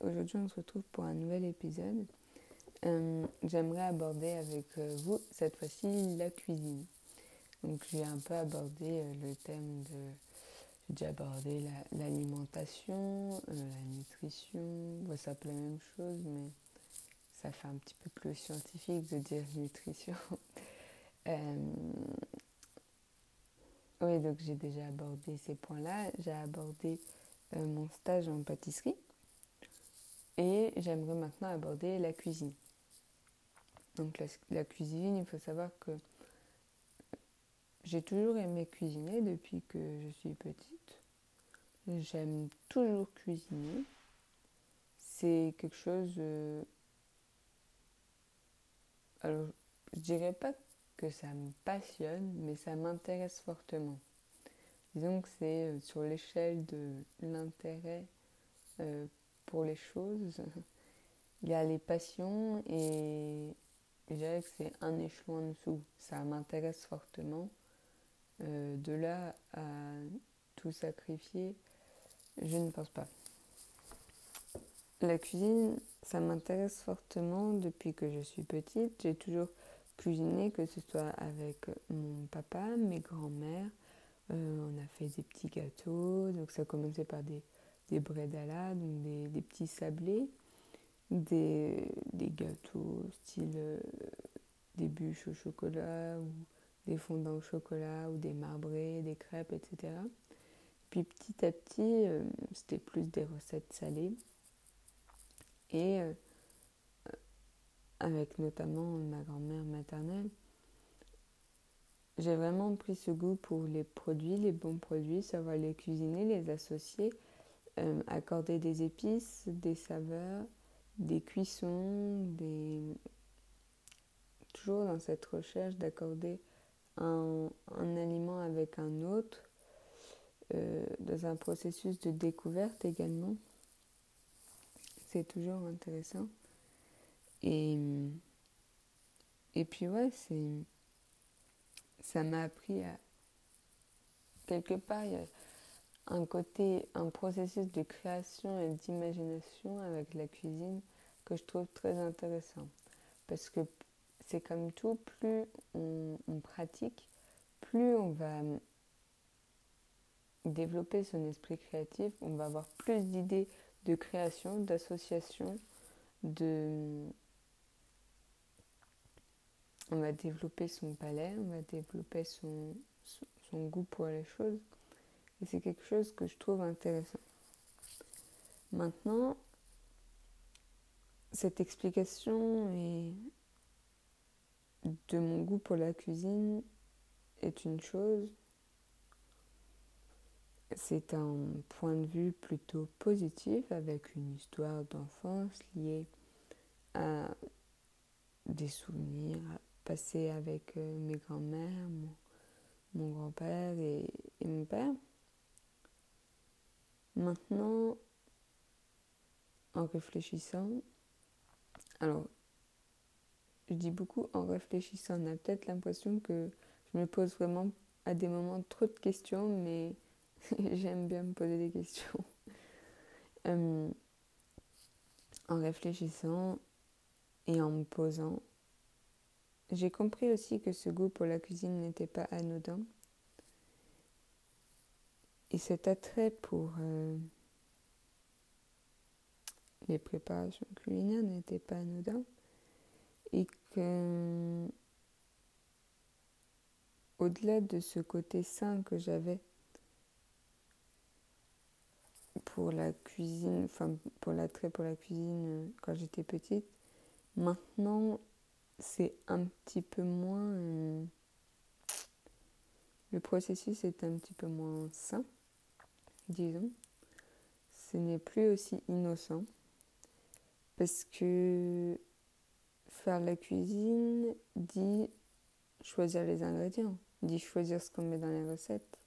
Aujourd'hui on se retrouve pour un nouvel épisode. Euh, j'aimerais aborder avec euh, vous cette fois-ci la cuisine. Donc j'ai un peu abordé euh, le thème de... J'ai déjà abordé l'alimentation, la, nutrition, ça la même chose, mais ça fait un petit peu plus scientifique de dire nutrition. oui, donc j'ai déjà abordé ces points-là. J'ai abordé mon stage en pâtisserie et j'aimerais maintenant aborder la cuisine. Donc la, cuisine, il faut savoir que j'ai toujours aimé cuisiner depuis que je suis petite. J'aime toujours cuisiner. C'est quelque chose... Euh, alors, je dirais pas que ça me passionne, mais ça m'intéresse fortement. Disons que c'est euh, sur l'échelle de l'intérêt euh, pour les choses. Il y a les passions et je dirais que c'est un échelon en dessous. Ça m'intéresse fortement. Euh, de là à tout sacrifier, je ne pense pas. La cuisine, ça m'intéresse fortement depuis que je suis petite. J'ai toujours cuisiné, que ce soit avec mon papa, mes grands-mères. Euh, on a fait des petits gâteaux. Donc ça a commencé par des des bredala, donc des, petits sablés, des, gâteaux style euh, des bûches au chocolat ou des fondants au chocolat ou des marbrés, des crêpes, etc. Puis petit à petit, euh, c'était plus des recettes salées. Et euh, avec notamment ma grand-mère maternelle, j'ai vraiment pris ce goût pour les produits, les bons produits, savoir les cuisiner, les associer euh, accorder des épices, des saveurs, des cuissons, des... toujours dans cette recherche d'accorder un, aliment avec un autre, euh, dans un processus de découverte également. C'est toujours intéressant. Et, et puis ouais, c'est ça m'a appris à quelque part un côté, un processus de création et d'imagination avec la cuisine que je trouve très intéressant. Parce que c'est comme tout, plus on, pratique, plus on va développer son esprit créatif, on va avoir plus d'idées de création, d'association, de... On va développer son palais, on va développer son, son goût pour les choses. Et c'est quelque chose que je trouve intéressant. Maintenant, cette explication de mon goût pour la cuisine est une chose. C'est un point de vue plutôt positif avec une histoire d'enfance liée à des souvenirs passés avec euh, mes grands-mères, mon, grand-père et mon père. Maintenant, en réfléchissant, alors, je dis beaucoup en réfléchissant, on a peut-être l'impression que je me pose vraiment à des moments trop de questions, mais j'aime bien me poser des questions. Euh, en réfléchissant et en me posant, j'ai compris aussi que ce goût pour la cuisine n'était pas anodin et cet attrait pour euh, les préparations culinaires n'était pas anodin. Et que, au-delà de ce côté sain que j'avais pour la cuisine, enfin pour l'attrait pour la cuisine euh, quand j'étais petite, maintenant c'est un petit peu moins. Euh, le processus est un petit peu moins sain disons, ce n'est plus aussi innocent parce que faire la cuisine dit choisir les ingrédients, dit choisir ce qu'on met dans les recettes.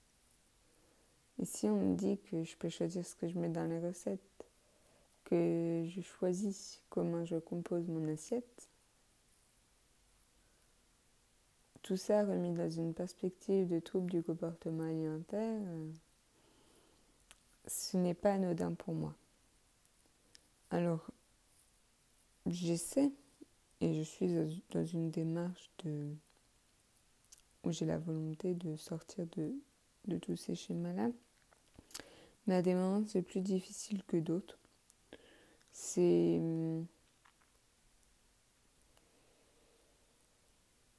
Et si on me dit que je peux choisir ce que je mets dans les recettes, que je choisis comment je compose mon assiette, tout ça remis dans une perspective de trouble du comportement alimentaire, ce n'est pas anodin pour moi. Alors, j'essaie et je suis dans une démarche de où j'ai la volonté de sortir de, tous ces schémas-là. Mais à des c'est plus difficile que d'autres. C'est.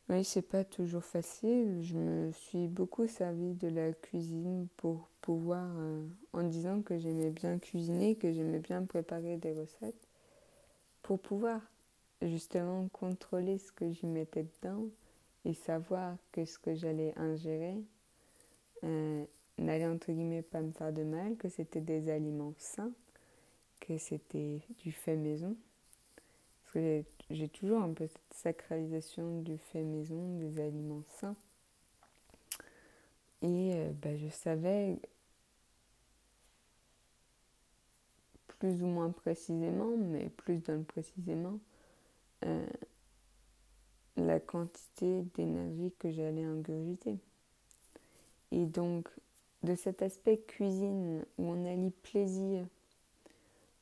Oui, c'est pas toujours facile. Je me suis beaucoup servi de la cuisine pour pouvoir, euh, en disant que j'aimais bien cuisiner, que j'aimais bien préparer des recettes, pour pouvoir justement contrôler ce que j'y mettais dedans et savoir que ce que j'allais ingérer euh, n'allait entre guillemets pas me faire de mal, que c'était des aliments sains, que c'était du fait maison. Parce que j'ai toujours un peu cette sacralisation du fait maison, des aliments sains. Et euh, bah, je savais plus ou moins précisément, mais plus dans le précisément, euh, la quantité d'énergie que j'allais ingurgiter. Et donc, de cet aspect cuisine où on allie plaisir,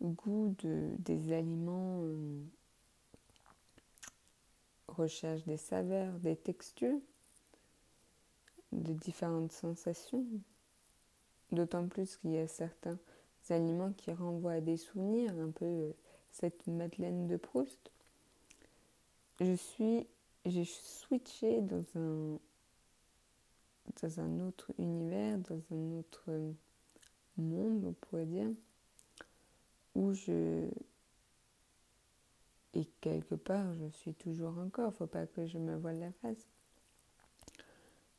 goût de, des aliments, euh, recherche des saveurs, des textures, de différentes sensations, d'autant plus qu'il y a certains aliments qui renvoient à des souvenirs, un peu euh, cette Madeleine de Proust. Je suis j'ai switché dans un, dans un autre univers, dans un autre monde, on pourrait dire, où je... Et quelque part, je suis toujours encore, faut pas que je me voile la face.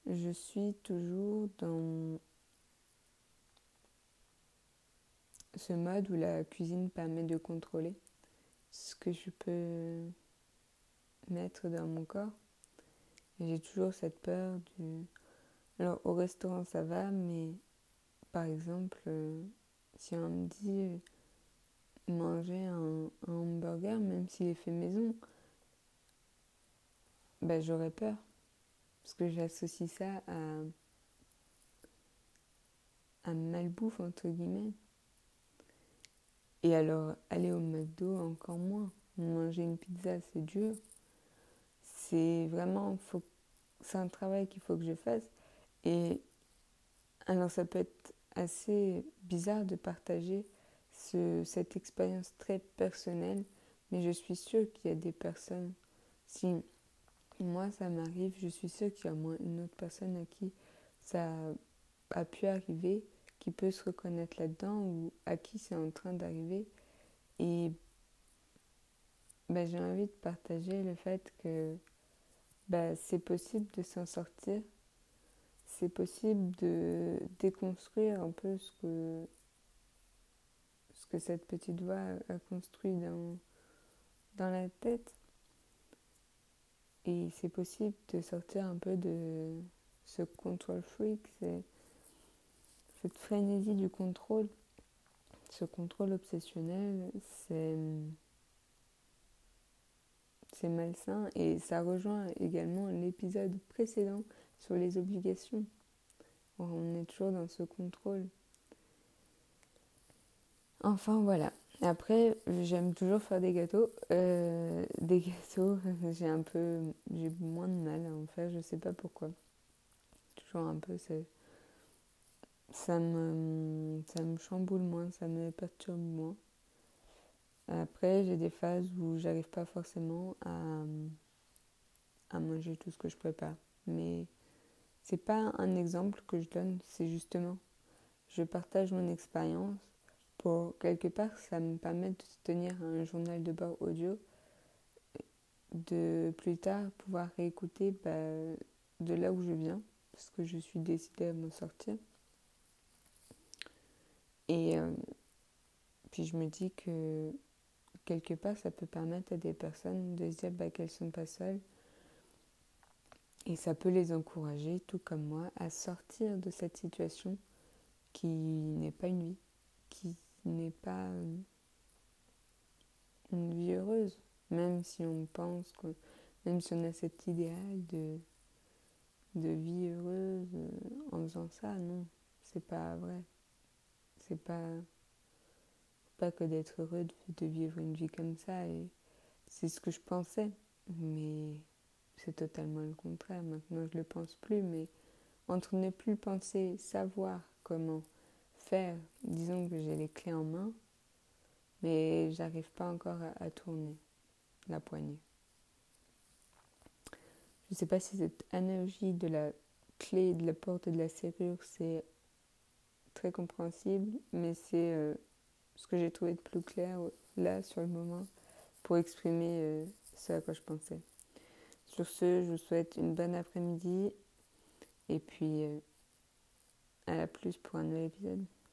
Je suis toujours dans ce mode où la cuisine permet de contrôler ce que je peux mettre dans mon corps. J'ai toujours cette peur du... Alors au restaurant ça va, mais par exemple, euh, si on me dit euh, manger un, hamburger, même s'il est fait maison, ben, j'aurais peur. Parce que j'associe ça à, à malbouffe, entre guillemets. Et alors, aller au McDo, encore moins. Manger une pizza, c'est dur c'est vraiment, faut, c'est un travail qu'il faut que je fasse. Et alors ça peut être assez bizarre de partager ce, cette expérience très personnelle, mais je suis sûre qu'il y a des personnes, si moi ça m'arrive, je suis sûre qu'il y a moins une autre personne à qui ça a pu arriver, qui peut se reconnaître là-dedans ou à qui c'est en train d'arriver. Et ben, j'ai envie de partager le fait que bah, c'est possible de s'en sortir. C'est possible de déconstruire un peu ce que, ce que cette petite voix a construit dans, dans la tête. Et c'est possible de sortir un peu de ce control freak, cette frénésie du contrôle, ce contrôle obsessionnel, c'est c'est malsain et ça rejoint également l'épisode précédent sur les obligations. On est toujours dans ce contrôle. Enfin voilà. Après, j'aime toujours faire des gâteaux. Euh, des gâteaux, j'ai un peu, j'ai moins de mal à en faire. Je sais pas pourquoi. Toujours un peu, ça me, ça me chamboule moins, ça me perturbe moins. Après, j'ai des phases où j'arrive pas forcément à, à manger tout ce que je prépare. Mais c'est pas un exemple que je donne, c'est justement, je partage mon expérience pour quelque part, ça me permet de tenir un journal de bord audio, de plus tard pouvoir réécouter bah, de là où je viens, parce que je suis décidée à m'en sortir. Et euh, puis je me dis que quelque part, ça peut permettre à des personnes de se dire bah, qu'elles ne sont pas seules. Et ça peut les encourager, tout comme moi, à sortir de cette situation qui n'est pas une vie, qui n'est pas une vie heureuse, même si on pense que, même si on a cet idéal de, de vie heureuse euh, en faisant ça, non, c'est pas vrai. C'est pas pas que d'être heureux de, vivre une vie comme ça. Et c'est ce que je pensais. Mais c'est totalement le contraire. Maintenant, je le pense plus. Mais entre ne plus penser, savoir comment faire, disons que j'ai les clés en main, mais j'arrive pas encore à, tourner la poignée. Je ne sais pas si cette analogie de la clé, de la porte et de la serrure, c'est très compréhensible, mais c'est euh, ce que j'ai trouvé de plus clair là sur le moment pour exprimer euh, ce à quoi je pensais. Sur ce, je vous souhaite une bonne après-midi et puis euh, à la plus pour un nouvel épisode.